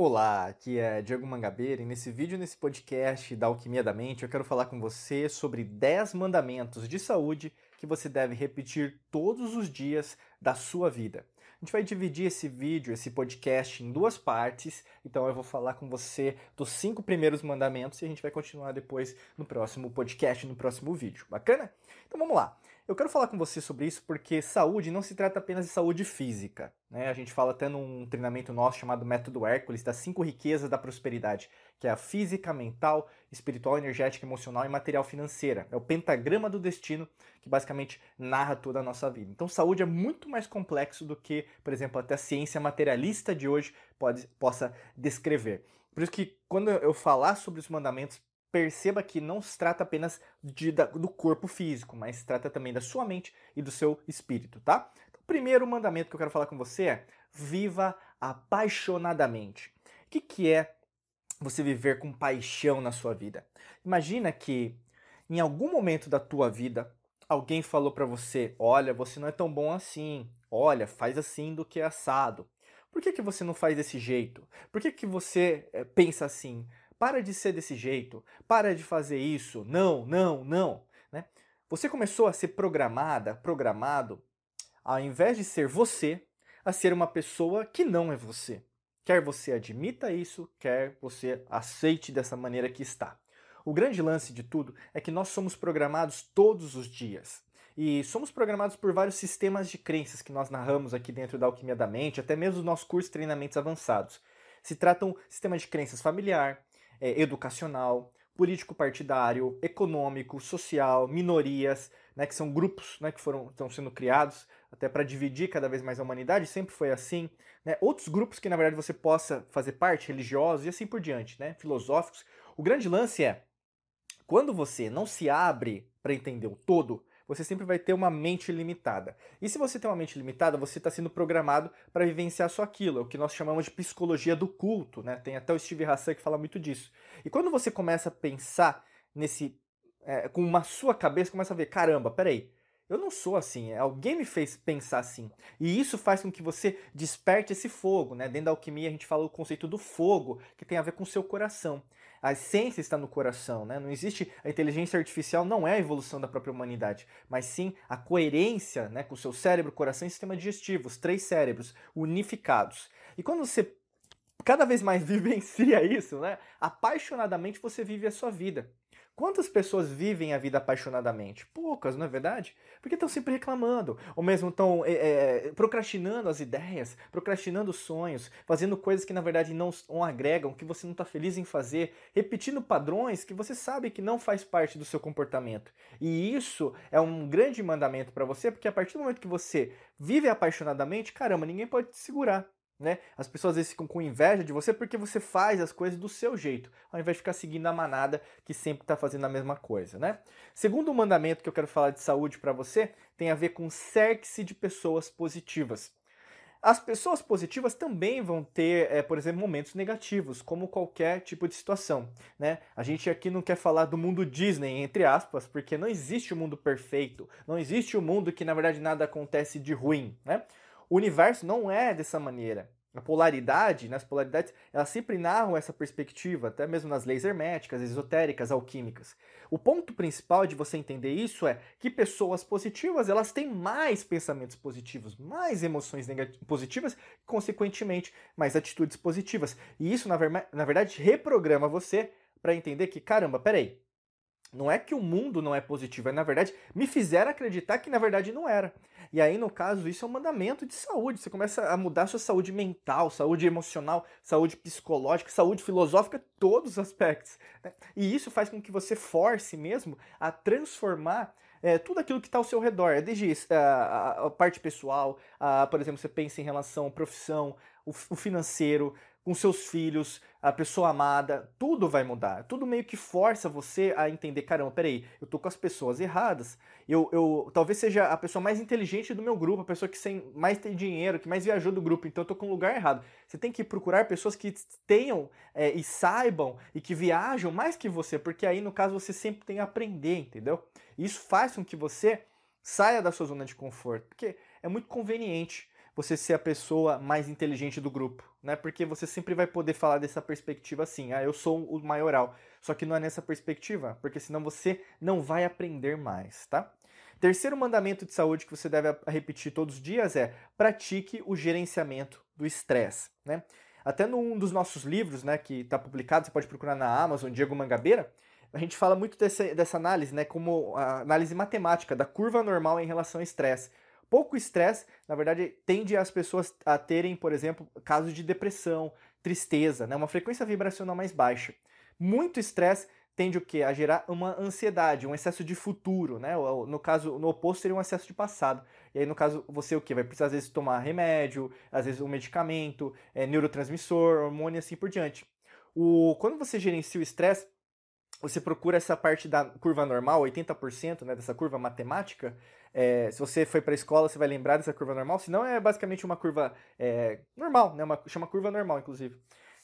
Olá, aqui é Diego Mangabeira e nesse vídeo, nesse podcast da Alquimia da Mente, eu quero falar com você sobre 10 mandamentos de saúde que você deve repetir todos os dias da sua vida. A gente vai dividir esse vídeo, esse podcast em duas partes, então eu vou falar com você dos cinco primeiros mandamentos e a gente vai continuar depois no próximo podcast, no próximo vídeo. Bacana? Então vamos lá. Eu quero falar com você sobre isso porque saúde não se trata apenas de saúde física. Né? A gente fala até num treinamento nosso chamado Método Hércules das cinco riquezas da prosperidade, que é a física, mental, espiritual, energética, emocional e material financeira. É o pentagrama do destino que basicamente narra toda a nossa vida. Então, saúde é muito mais complexo do que, por exemplo, até a ciência materialista de hoje pode, possa descrever. Por isso que quando eu falar sobre os mandamentos perceba que não se trata apenas de, da, do corpo físico, mas se trata também da sua mente e do seu espírito, tá? Então, o primeiro mandamento que eu quero falar com você é: viva apaixonadamente. O que, que é você viver com paixão na sua vida? Imagina que em algum momento da tua vida alguém falou para você: olha, você não é tão bom assim. Olha, faz assim do que é assado. Por que, que você não faz desse jeito? Por que, que você é, pensa assim? Para de ser desse jeito, para de fazer isso, não, não, não. Né? Você começou a ser programada, programado, ao invés de ser você, a ser uma pessoa que não é você. Quer você admita isso, quer você aceite dessa maneira que está. O grande lance de tudo é que nós somos programados todos os dias. E somos programados por vários sistemas de crenças que nós narramos aqui dentro da Alquimia da Mente, até mesmo os nossos cursos de treinamentos avançados. Se tratam sistemas de crenças familiar, é, educacional, político-partidário, econômico, social, minorias, né, que são grupos né, que foram, estão sendo criados até para dividir cada vez mais a humanidade, sempre foi assim. Né, outros grupos que, na verdade, você possa fazer parte, religiosos e assim por diante, né, filosóficos. O grande lance é, quando você não se abre para entender o todo, você sempre vai ter uma mente limitada. E se você tem uma mente limitada, você está sendo programado para vivenciar só aquilo, é o que nós chamamos de psicologia do culto, né? Tem até o Steve Hassan que fala muito disso. E quando você começa a pensar nesse. É, com uma sua cabeça, começa a ver: caramba, peraí. Eu não sou assim, alguém me fez pensar assim. E isso faz com que você desperte esse fogo, né? Dentro da alquimia a gente fala o conceito do fogo, que tem a ver com o seu coração a essência está no coração, né? Não existe a inteligência artificial não é a evolução da própria humanidade, mas sim a coerência, né, com o seu cérebro, coração e sistema digestivo, os três cérebros unificados. E quando você cada vez mais vivencia isso, né, apaixonadamente você vive a sua vida. Quantas pessoas vivem a vida apaixonadamente? Poucas, não é verdade? Porque estão sempre reclamando, ou mesmo estão é, é, procrastinando as ideias, procrastinando os sonhos, fazendo coisas que na verdade não, não agregam, que você não está feliz em fazer, repetindo padrões que você sabe que não faz parte do seu comportamento. E isso é um grande mandamento para você, porque a partir do momento que você vive apaixonadamente, caramba, ninguém pode te segurar. Né? As pessoas às vezes ficam com inveja de você porque você faz as coisas do seu jeito, ao invés de ficar seguindo a manada que sempre está fazendo a mesma coisa. Né? Segundo mandamento que eu quero falar de saúde para você tem a ver com cerque-se de pessoas positivas. As pessoas positivas também vão ter, é, por exemplo, momentos negativos, como qualquer tipo de situação. Né? A gente aqui não quer falar do mundo Disney, entre aspas, porque não existe o um mundo perfeito, não existe o um mundo que na verdade nada acontece de ruim. Né? O universo não é dessa maneira. A polaridade, nas né, polaridades, elas sempre narram essa perspectiva, até mesmo nas leis herméticas, esotéricas, alquímicas. O ponto principal de você entender isso é que pessoas positivas, elas têm mais pensamentos positivos, mais emoções positivas, consequentemente, mais atitudes positivas. E isso, na, ver na verdade, reprograma você para entender que, caramba, peraí, não é que o mundo não é positivo, é na verdade me fizeram acreditar que na verdade não era. E aí, no caso, isso é um mandamento de saúde. Você começa a mudar a sua saúde mental, saúde emocional, saúde psicológica, saúde filosófica, todos os aspectos. Né? E isso faz com que você force mesmo a transformar é, tudo aquilo que está ao seu redor. É desde a, a, parte pessoal, a, por exemplo, você pensa em relação à profissão, o, o financeiro, com seus filhos, a pessoa amada, tudo vai mudar. Tudo meio que força você a entender, caramba, peraí, eu tô com as pessoas erradas. Eu, eu talvez seja a pessoa mais inteligente do meu grupo, a pessoa que sem, mais tem dinheiro, que mais viajou do grupo, então eu tô com o lugar errado. Você tem que procurar pessoas que tenham é, e saibam e que viajam mais que você, porque aí no caso você sempre tem a aprender, entendeu? Isso faz com que você saia da sua zona de conforto, porque é muito conveniente você ser a pessoa mais inteligente do grupo, né? Porque você sempre vai poder falar dessa perspectiva assim, ah, eu sou o maioral. Só que não é nessa perspectiva, porque senão você não vai aprender mais, tá? Terceiro mandamento de saúde que você deve repetir todos os dias é pratique o gerenciamento do estresse, né? Até num dos nossos livros, né, que está publicado, você pode procurar na Amazon, Diego Mangabeira, a gente fala muito dessa, dessa análise, né, como a análise matemática da curva normal em relação ao estresse. Pouco estresse, na verdade, tende as pessoas a terem, por exemplo, casos de depressão, tristeza, né, uma frequência vibracional mais baixa. Muito estresse tende o quê? A gerar uma ansiedade, um excesso de futuro, né? No caso, no oposto seria um excesso de passado. E aí, no caso, você o quê? Vai precisar, às vezes, tomar remédio, às vezes um medicamento, é, neurotransmissor, hormônio e assim por diante. O, quando você gerencia o estresse, você procura essa parte da curva normal, 80%, né, dessa curva matemática. É, se você foi para a escola, você vai lembrar dessa curva normal. Se não, é basicamente uma curva é, normal, né, uma, chama curva normal, inclusive.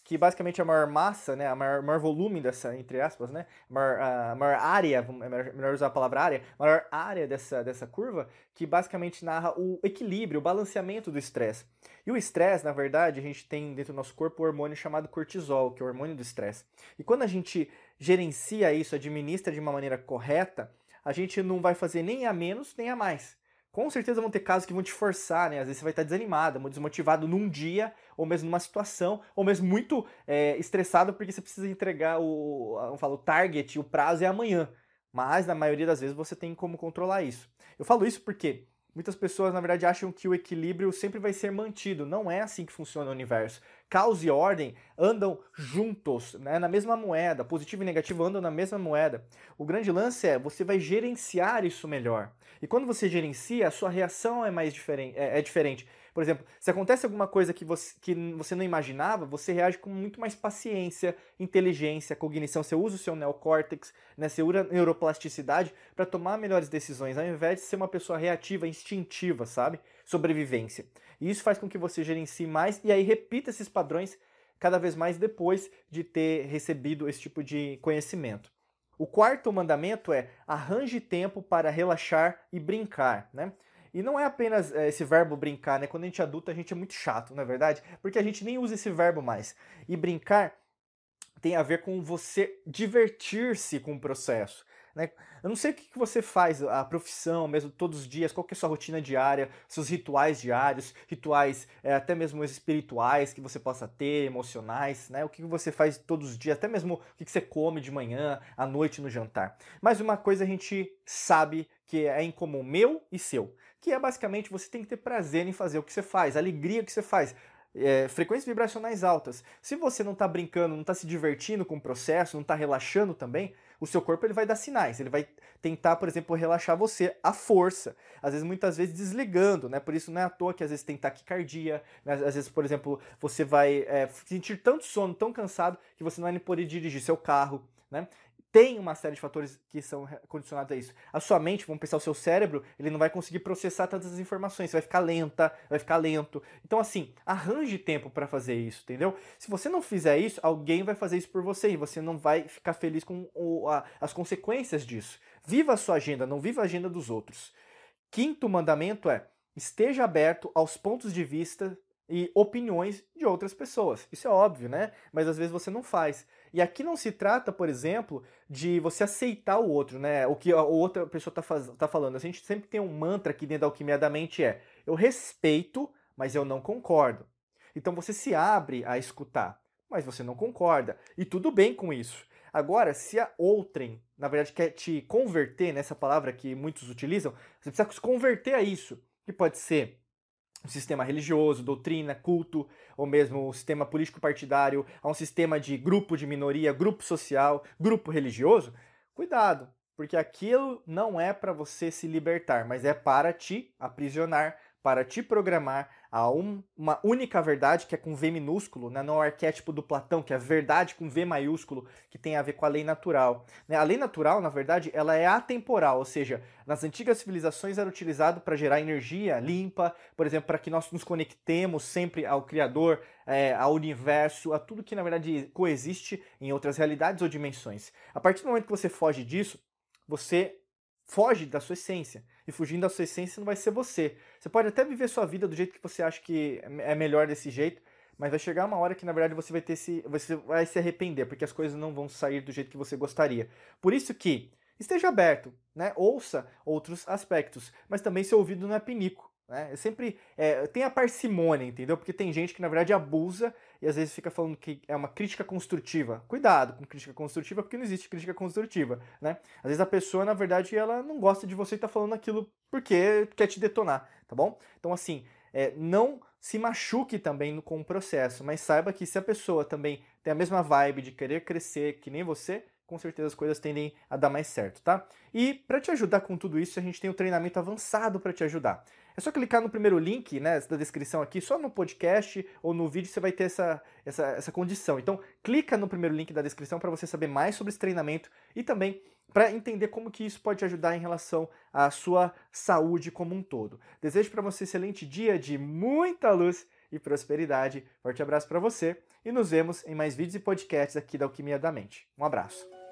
Que basicamente é a maior massa, né, a maior, maior volume dessa, entre aspas, né, a maior, maior área, é melhor usar a palavra área, a maior área dessa, dessa curva, que basicamente narra o equilíbrio, o balanceamento do estresse. E o estresse, na verdade, a gente tem dentro do nosso corpo o hormônio chamado cortisol, que é o hormônio do estresse. E quando a gente gerencia isso, administra de uma maneira correta, a gente não vai fazer nem a menos nem a mais. Com certeza vão ter casos que vão te forçar, né? Às vezes você vai estar desanimado, desmotivado num dia, ou mesmo numa situação, ou mesmo muito é, estressado porque você precisa entregar o, vamos falar, o target, o prazo é amanhã. Mas na maioria das vezes você tem como controlar isso. Eu falo isso porque Muitas pessoas, na verdade, acham que o equilíbrio sempre vai ser mantido. Não é assim que funciona o universo. Caos e ordem andam juntos, né, na mesma moeda. Positivo e negativo andam na mesma moeda. O grande lance é você vai gerenciar isso melhor. E quando você gerencia, a sua reação é mais diferente. É, é diferente. Por exemplo, se acontece alguma coisa que você, que você não imaginava, você reage com muito mais paciência, inteligência, cognição. Você usa o seu neocórtex, né, você usa neuroplasticidade para tomar melhores decisões, ao invés de ser uma pessoa reativa, instintiva, sabe? Sobrevivência. E isso faz com que você gerencie mais e aí repita esses padrões cada vez mais depois de ter recebido esse tipo de conhecimento. O quarto mandamento é arranje tempo para relaxar e brincar, né? E não é apenas é, esse verbo brincar, né? Quando a gente é adulto, a gente é muito chato, não é verdade? Porque a gente nem usa esse verbo mais. E brincar tem a ver com você divertir-se com o processo. Né? Eu não sei o que você faz, a profissão mesmo, todos os dias, qual que é a sua rotina diária, seus rituais diários, rituais é, até mesmo espirituais que você possa ter, emocionais, né? O que você faz todos os dias, até mesmo o que você come de manhã, à noite no jantar. Mas uma coisa a gente sabe que é em comum, meu e seu que é basicamente você tem que ter prazer em fazer o que você faz, alegria que você faz. É, frequências vibracionais altas. Se você não está brincando, não está se divertindo com o processo, não está relaxando também, o seu corpo ele vai dar sinais. Ele vai tentar, por exemplo, relaxar você à força. Às vezes, muitas vezes, desligando, né? Por isso não é à toa que às vezes tem taquicardia, né? às vezes, por exemplo, você vai é, sentir tanto sono, tão cansado, que você não vai poder dirigir seu carro, né? Tem uma série de fatores que são condicionados a isso. A sua mente, vamos pensar o seu cérebro, ele não vai conseguir processar tantas informações, você vai ficar lenta, vai ficar lento. Então assim, arranje tempo para fazer isso, entendeu? Se você não fizer isso, alguém vai fazer isso por você e você não vai ficar feliz com o, a, as consequências disso. Viva a sua agenda, não viva a agenda dos outros. Quinto mandamento é: esteja aberto aos pontos de vista e opiniões de outras pessoas. Isso é óbvio, né? Mas às vezes você não faz. E aqui não se trata, por exemplo, de você aceitar o outro, né? O que a outra pessoa está tá falando. A gente sempre tem um mantra aqui dentro da alquimia da mente é: eu respeito, mas eu não concordo. Então você se abre a escutar, mas você não concorda. E tudo bem com isso. Agora, se a outrem, na verdade, quer te converter nessa palavra que muitos utilizam, você precisa se converter a isso. Que pode ser um sistema religioso, doutrina, culto, ou mesmo um sistema político partidário, a um sistema de grupo de minoria, grupo social, grupo religioso, cuidado, porque aquilo não é para você se libertar, mas é para te aprisionar, para te programar a um, uma única verdade, que é com V minúsculo, né? não é o arquétipo do Platão, que é a verdade com V maiúsculo, que tem a ver com a lei natural. Né? A lei natural, na verdade, ela é atemporal, ou seja, nas antigas civilizações era utilizado para gerar energia limpa, por exemplo, para que nós nos conectemos sempre ao Criador, é, ao universo, a tudo que na verdade coexiste em outras realidades ou dimensões. A partir do momento que você foge disso, você foge da sua essência. E fugindo da sua essência não vai ser você. Você pode até viver sua vida do jeito que você acha que é melhor desse jeito, mas vai chegar uma hora que na verdade você vai ter se você vai se arrepender, porque as coisas não vão sair do jeito que você gostaria. Por isso que esteja aberto, né? Ouça outros aspectos, mas também seu ouvido não é pinico. Né? Eu sempre é, tem a parcimônia, entendeu? Porque tem gente que na verdade abusa e às vezes fica falando que é uma crítica construtiva. Cuidado com crítica construtiva, porque não existe crítica construtiva, né? Às vezes a pessoa, na verdade, ela não gosta de você e tá falando aquilo porque quer te detonar, tá bom? Então, assim, é, não se machuque também com o processo, mas saiba que se a pessoa também tem a mesma vibe de querer crescer que nem você, com certeza as coisas tendem a dar mais certo, tá? E para te ajudar com tudo isso, a gente tem um treinamento avançado para te ajudar. É só clicar no primeiro link, né, da descrição aqui, só no podcast ou no vídeo você vai ter essa, essa, essa condição. Então, clica no primeiro link da descrição para você saber mais sobre esse treinamento e também para entender como que isso pode ajudar em relação à sua saúde como um todo. Desejo para você um excelente dia de muita luz e prosperidade. Forte abraço para você e nos vemos em mais vídeos e podcasts aqui da Alquimia da Mente. Um abraço.